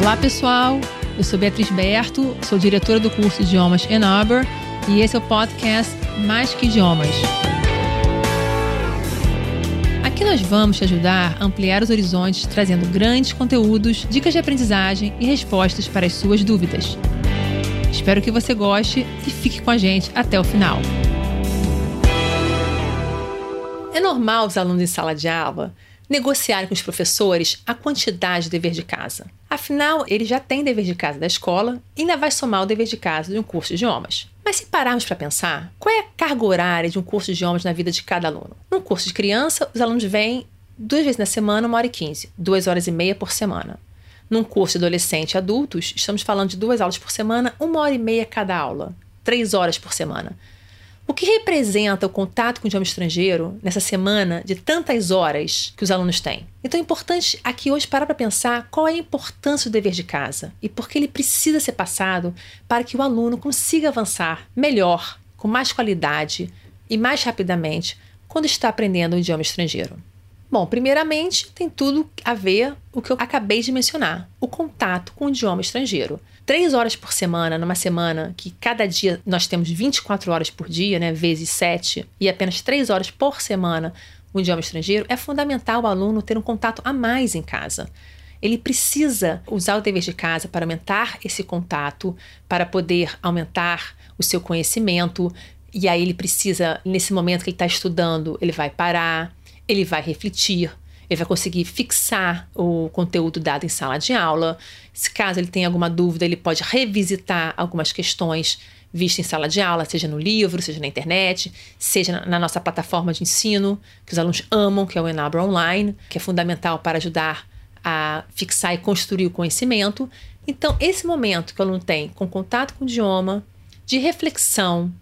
Olá, pessoal. Eu sou Beatriz Berto, sou diretora do curso Idiomas Arbor e esse é o podcast Mais que Idiomas. Aqui nós vamos te ajudar a ampliar os horizontes, trazendo grandes conteúdos, dicas de aprendizagem e respostas para as suas dúvidas. Espero que você goste e fique com a gente até o final. É normal os alunos em sala de aula negociarem com os professores a quantidade de dever de casa. Afinal, ele já tem dever de casa da escola e ainda vai somar o dever de casa de um curso de idiomas. Mas se pararmos para pensar, qual é a carga horária de um curso de idiomas na vida de cada aluno? Num curso de criança, os alunos vêm duas vezes na semana, uma hora e quinze, duas horas e meia por semana. Num curso de adolescente e adultos, estamos falando de duas aulas por semana, uma hora e meia cada aula, três horas por semana. O que representa o contato com o idioma estrangeiro nessa semana de tantas horas que os alunos têm? Então é importante aqui hoje parar para pensar qual é a importância do dever de casa e por que ele precisa ser passado para que o aluno consiga avançar melhor, com mais qualidade e mais rapidamente quando está aprendendo um idioma estrangeiro. Bom, primeiramente, tem tudo a ver o que eu acabei de mencionar: o contato com o idioma estrangeiro. Três horas por semana, numa semana que cada dia nós temos 24 horas por dia, né, vezes sete, e apenas três horas por semana o idioma estrangeiro, é fundamental o aluno ter um contato a mais em casa. Ele precisa usar o dever de casa para aumentar esse contato, para poder aumentar o seu conhecimento. E aí ele precisa, nesse momento que ele está estudando, ele vai parar, ele vai refletir, ele vai conseguir fixar o conteúdo dado em sala de aula. Se caso ele tenha alguma dúvida, ele pode revisitar algumas questões vistas em sala de aula, seja no livro, seja na internet, seja na nossa plataforma de ensino, que os alunos amam, que é o Enabra Online, que é fundamental para ajudar a fixar e construir o conhecimento. Então, esse momento que o aluno tem com contato com o idioma, de reflexão,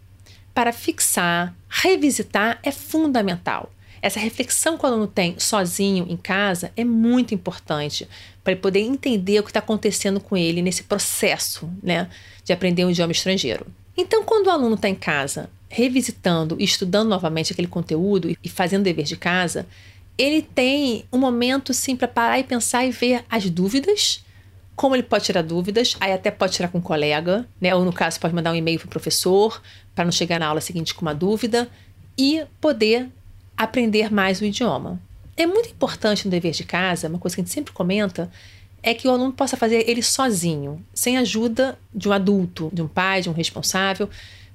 para fixar, revisitar, é fundamental. Essa reflexão que o aluno tem sozinho em casa é muito importante para ele poder entender o que está acontecendo com ele nesse processo né, de aprender um idioma estrangeiro. Então, quando o aluno está em casa, revisitando e estudando novamente aquele conteúdo e fazendo dever de casa, ele tem um momento sim para parar e pensar e ver as dúvidas, como ele pode tirar dúvidas, aí até pode tirar com um colega, né? Ou no caso, pode mandar um e-mail para o professor para não chegar na aula seguinte com uma dúvida e poder aprender mais o idioma. É muito importante no dever de casa, uma coisa que a gente sempre comenta, é que o aluno possa fazer ele sozinho, sem ajuda de um adulto, de um pai, de um responsável,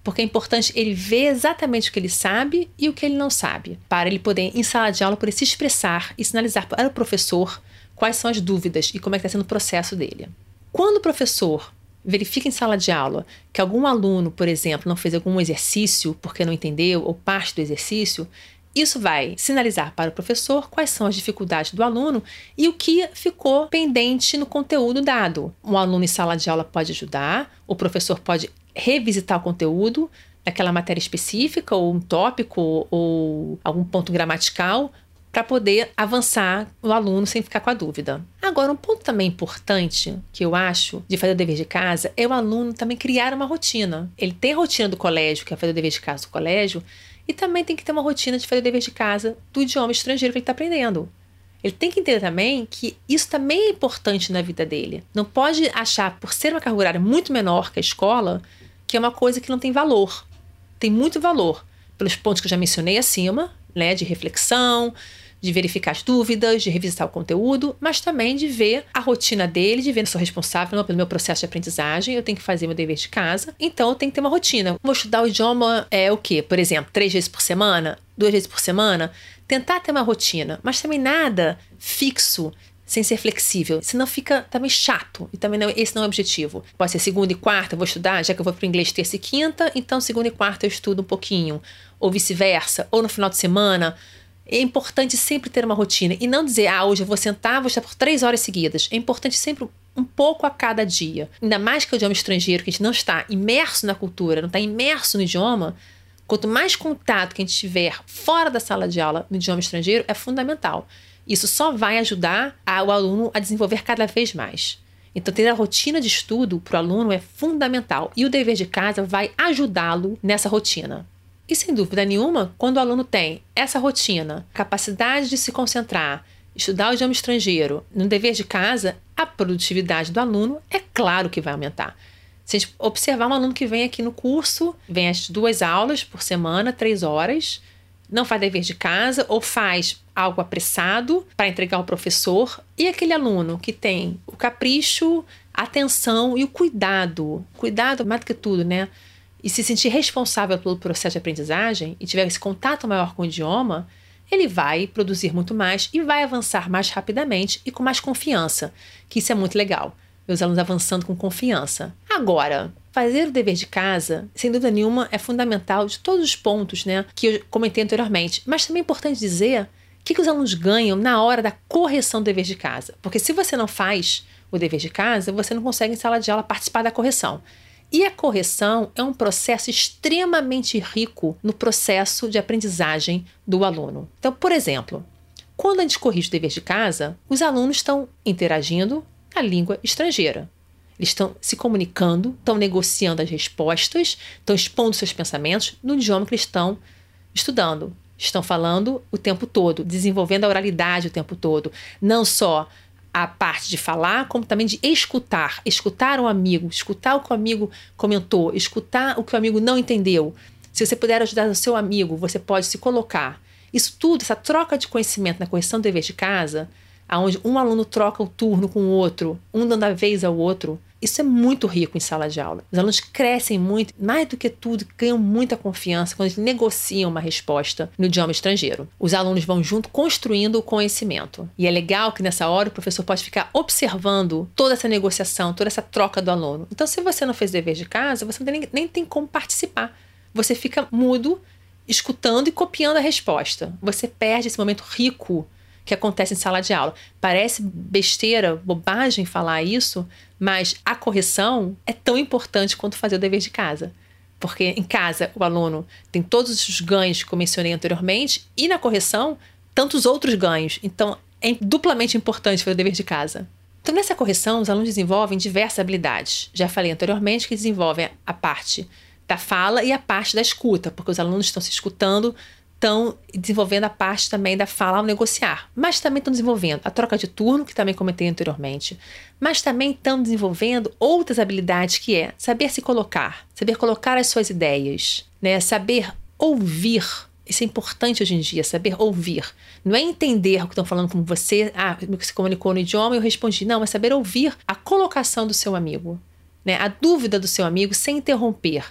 porque é importante ele ver exatamente o que ele sabe e o que ele não sabe, para ele poder, em sala de aula, poder se expressar e sinalizar para o professor quais são as dúvidas e como é que está sendo o processo dele. Quando o professor verifica em sala de aula que algum aluno, por exemplo, não fez algum exercício porque não entendeu ou parte do exercício, isso vai sinalizar para o professor quais são as dificuldades do aluno e o que ficou pendente no conteúdo dado. Um aluno em sala de aula pode ajudar, o professor pode revisitar o conteúdo daquela matéria específica, ou um tópico, ou algum ponto gramatical, para poder avançar o aluno sem ficar com a dúvida. Agora, um ponto também importante que eu acho de fazer o dever de casa é o aluno também criar uma rotina. Ele tem a rotina do colégio, que é fazer o dever de casa do colégio, e também tem que ter uma rotina de fazer dever de casa do idioma estrangeiro que ele está aprendendo. Ele tem que entender também que isso também é importante na vida dele. Não pode achar, por ser uma carga horária muito menor que a escola, que é uma coisa que não tem valor. Tem muito valor, pelos pontos que eu já mencionei acima, né, de reflexão, de verificar as dúvidas, de revisitar o conteúdo, mas também de ver a rotina dele, de ver se sou responsável pelo meu processo de aprendizagem, eu tenho que fazer meu dever de casa, então eu tenho que ter uma rotina. Vou estudar o idioma é o quê? Por exemplo, três vezes por semana, duas vezes por semana, tentar ter uma rotina, mas também nada fixo sem ser flexível, senão fica também chato e também não, esse não é o objetivo. Pode ser segunda e quarta, eu vou estudar, já que eu vou para o inglês terça e quinta, então segunda e quarta eu estudo um pouquinho, ou vice-versa, ou no final de semana é importante sempre ter uma rotina e não dizer, ah, hoje eu vou sentar, vou estar por três horas seguidas. É importante sempre um pouco a cada dia. Ainda mais que o idioma estrangeiro, que a gente não está imerso na cultura, não está imerso no idioma, quanto mais contato que a gente tiver fora da sala de aula no idioma estrangeiro, é fundamental. Isso só vai ajudar o aluno a desenvolver cada vez mais. Então, ter a rotina de estudo para o aluno é fundamental e o dever de casa vai ajudá-lo nessa rotina. E sem dúvida nenhuma, quando o aluno tem essa rotina, capacidade de se concentrar estudar o idioma estrangeiro no dever de casa, a produtividade do aluno é claro que vai aumentar. Se a gente observar um aluno que vem aqui no curso, vem as duas aulas por semana, três horas, não faz dever de casa ou faz algo apressado para entregar ao professor, e aquele aluno que tem o capricho, a atenção e o cuidado, cuidado mais do que tudo, né? E se sentir responsável pelo processo de aprendizagem e tiver esse contato maior com o idioma, ele vai produzir muito mais e vai avançar mais rapidamente e com mais confiança, que isso é muito legal. Meus alunos avançando com confiança. Agora, fazer o dever de casa, sem dúvida nenhuma, é fundamental de todos os pontos né, que eu comentei anteriormente. Mas também é importante dizer o que, que os alunos ganham na hora da correção do dever de casa. Porque se você não faz o dever de casa, você não consegue em sala de aula participar da correção. E a correção é um processo extremamente rico no processo de aprendizagem do aluno. Então, por exemplo, quando a gente corrige o dever de casa, os alunos estão interagindo na língua estrangeira. Eles estão se comunicando, estão negociando as respostas, estão expondo seus pensamentos no idioma que eles estão estudando. Estão falando o tempo todo, desenvolvendo a oralidade o tempo todo. Não só a parte de falar, como também de escutar. Escutar o amigo, escutar o que o amigo comentou, escutar o que o amigo não entendeu. Se você puder ajudar o seu amigo, você pode se colocar. Isso tudo, essa troca de conhecimento na correção do dever de casa, onde um aluno troca o turno com o outro, um dando a vez ao outro, isso é muito rico em sala de aula. Os alunos crescem muito, mais do que tudo, ganham muita confiança quando eles negociam uma resposta no idioma estrangeiro. Os alunos vão junto construindo o conhecimento. E é legal que nessa hora o professor pode ficar observando toda essa negociação, toda essa troca do aluno. Então, se você não fez dever de casa, você nem, nem tem como participar. Você fica mudo, escutando e copiando a resposta. Você perde esse momento rico que acontece em sala de aula. Parece besteira, bobagem falar isso, mas a correção é tão importante quanto fazer o dever de casa. Porque em casa o aluno tem todos os ganhos que eu mencionei anteriormente e na correção tantos outros ganhos. Então é duplamente importante fazer o dever de casa. Então, nessa correção, os alunos desenvolvem diversas habilidades. Já falei anteriormente que desenvolvem a parte da fala e a parte da escuta, porque os alunos estão se escutando estão desenvolvendo a parte também da fala ao negociar, mas também estão desenvolvendo a troca de turno, que também comentei anteriormente, mas também estão desenvolvendo outras habilidades que é saber se colocar, saber colocar as suas ideias, né? saber ouvir. Isso é importante hoje em dia, saber ouvir. Não é entender o que estão falando com você, ah, se comunicou no idioma e eu respondi. Não, é saber ouvir a colocação do seu amigo, né? a dúvida do seu amigo sem interromper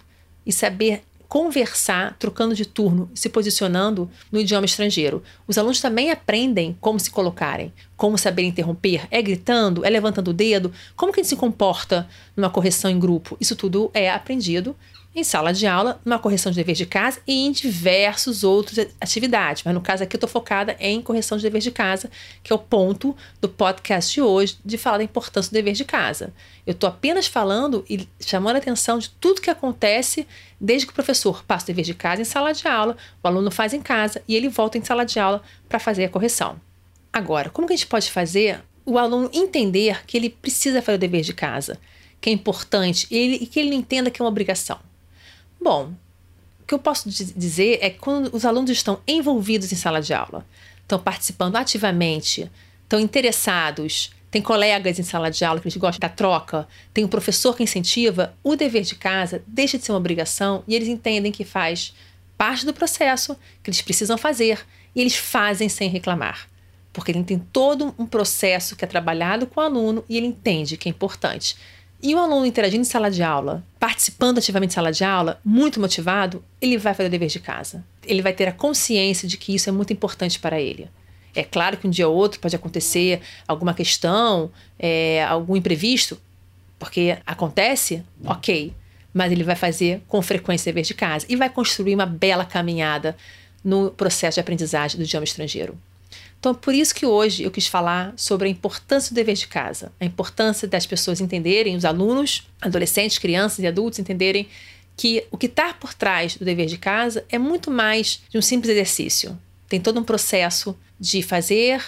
e saber conversar, trocando de turno, se posicionando no idioma estrangeiro. Os alunos também aprendem como se colocarem, como saber interromper. É gritando? É levantando o dedo? Como que a gente se comporta numa correção em grupo? Isso tudo é aprendido em sala de aula, numa correção de dever de casa e em diversos outros atividades. Mas no caso aqui eu estou focada em correção de dever de casa, que é o ponto do podcast de hoje de falar da importância do dever de casa. Eu estou apenas falando e chamando a atenção de tudo que acontece desde que o professor passa o dever de casa em sala de aula, o aluno faz em casa e ele volta em sala de aula para fazer a correção. Agora, como que a gente pode fazer o aluno entender que ele precisa fazer o dever de casa, que é importante ele, e que ele entenda que é uma obrigação? Bom, o que eu posso dizer é que quando os alunos estão envolvidos em sala de aula, estão participando ativamente, estão interessados, tem colegas em sala de aula que eles gostam da troca, tem um professor que incentiva, o dever de casa deixa de ser uma obrigação e eles entendem que faz parte do processo, que eles precisam fazer e eles fazem sem reclamar. Porque ele tem todo um processo que é trabalhado com o aluno e ele entende que é importante. E o aluno interagindo em sala de aula, participando ativamente de sala de aula, muito motivado, ele vai fazer o dever de casa. Ele vai ter a consciência de que isso é muito importante para ele. É claro que um dia ou outro pode acontecer alguma questão, é, algum imprevisto, porque acontece, ok, mas ele vai fazer com frequência o dever de casa e vai construir uma bela caminhada no processo de aprendizagem do idioma estrangeiro. Então, por isso que hoje eu quis falar sobre a importância do dever de casa, a importância das pessoas entenderem, os alunos, adolescentes, crianças e adultos entenderem que o que está por trás do dever de casa é muito mais de um simples exercício. Tem todo um processo de fazer,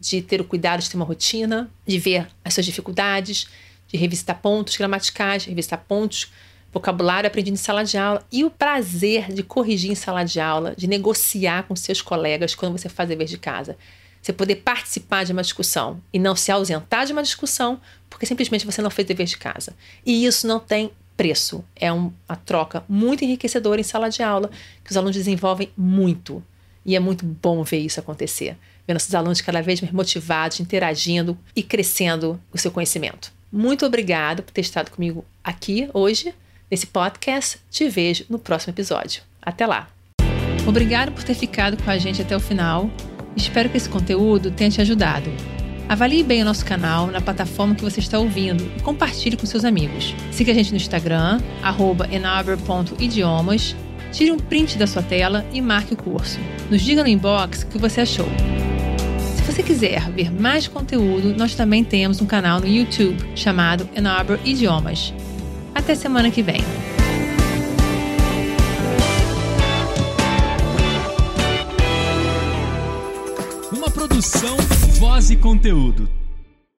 de ter o cuidado de ter uma rotina, de ver as suas dificuldades, de revisitar pontos gramaticais, revisitar pontos vocabulário aprendido em sala de aula e o prazer de corrigir em sala de aula, de negociar com seus colegas quando você faz dever de casa. Você poder participar de uma discussão e não se ausentar de uma discussão porque simplesmente você não fez dever de casa. E isso não tem preço. É uma troca muito enriquecedora em sala de aula que os alunos desenvolvem muito. E é muito bom ver isso acontecer. Vendo esses alunos cada vez mais motivados, interagindo e crescendo o seu conhecimento. Muito obrigado por ter estado comigo aqui hoje, nesse podcast. Te vejo no próximo episódio. Até lá! Obrigado por ter ficado com a gente até o final. Espero que esse conteúdo tenha te ajudado. Avalie bem o nosso canal na plataforma que você está ouvindo e compartilhe com seus amigos. Siga a gente no Instagram, enaber.idiomas. Tire um print da sua tela e marque o curso. Nos diga no inbox o que você achou. Se você quiser ver mais conteúdo, nós também temos um canal no YouTube chamado Enabler Idiomas. Até semana que vem. Uma produção, voz e conteúdo.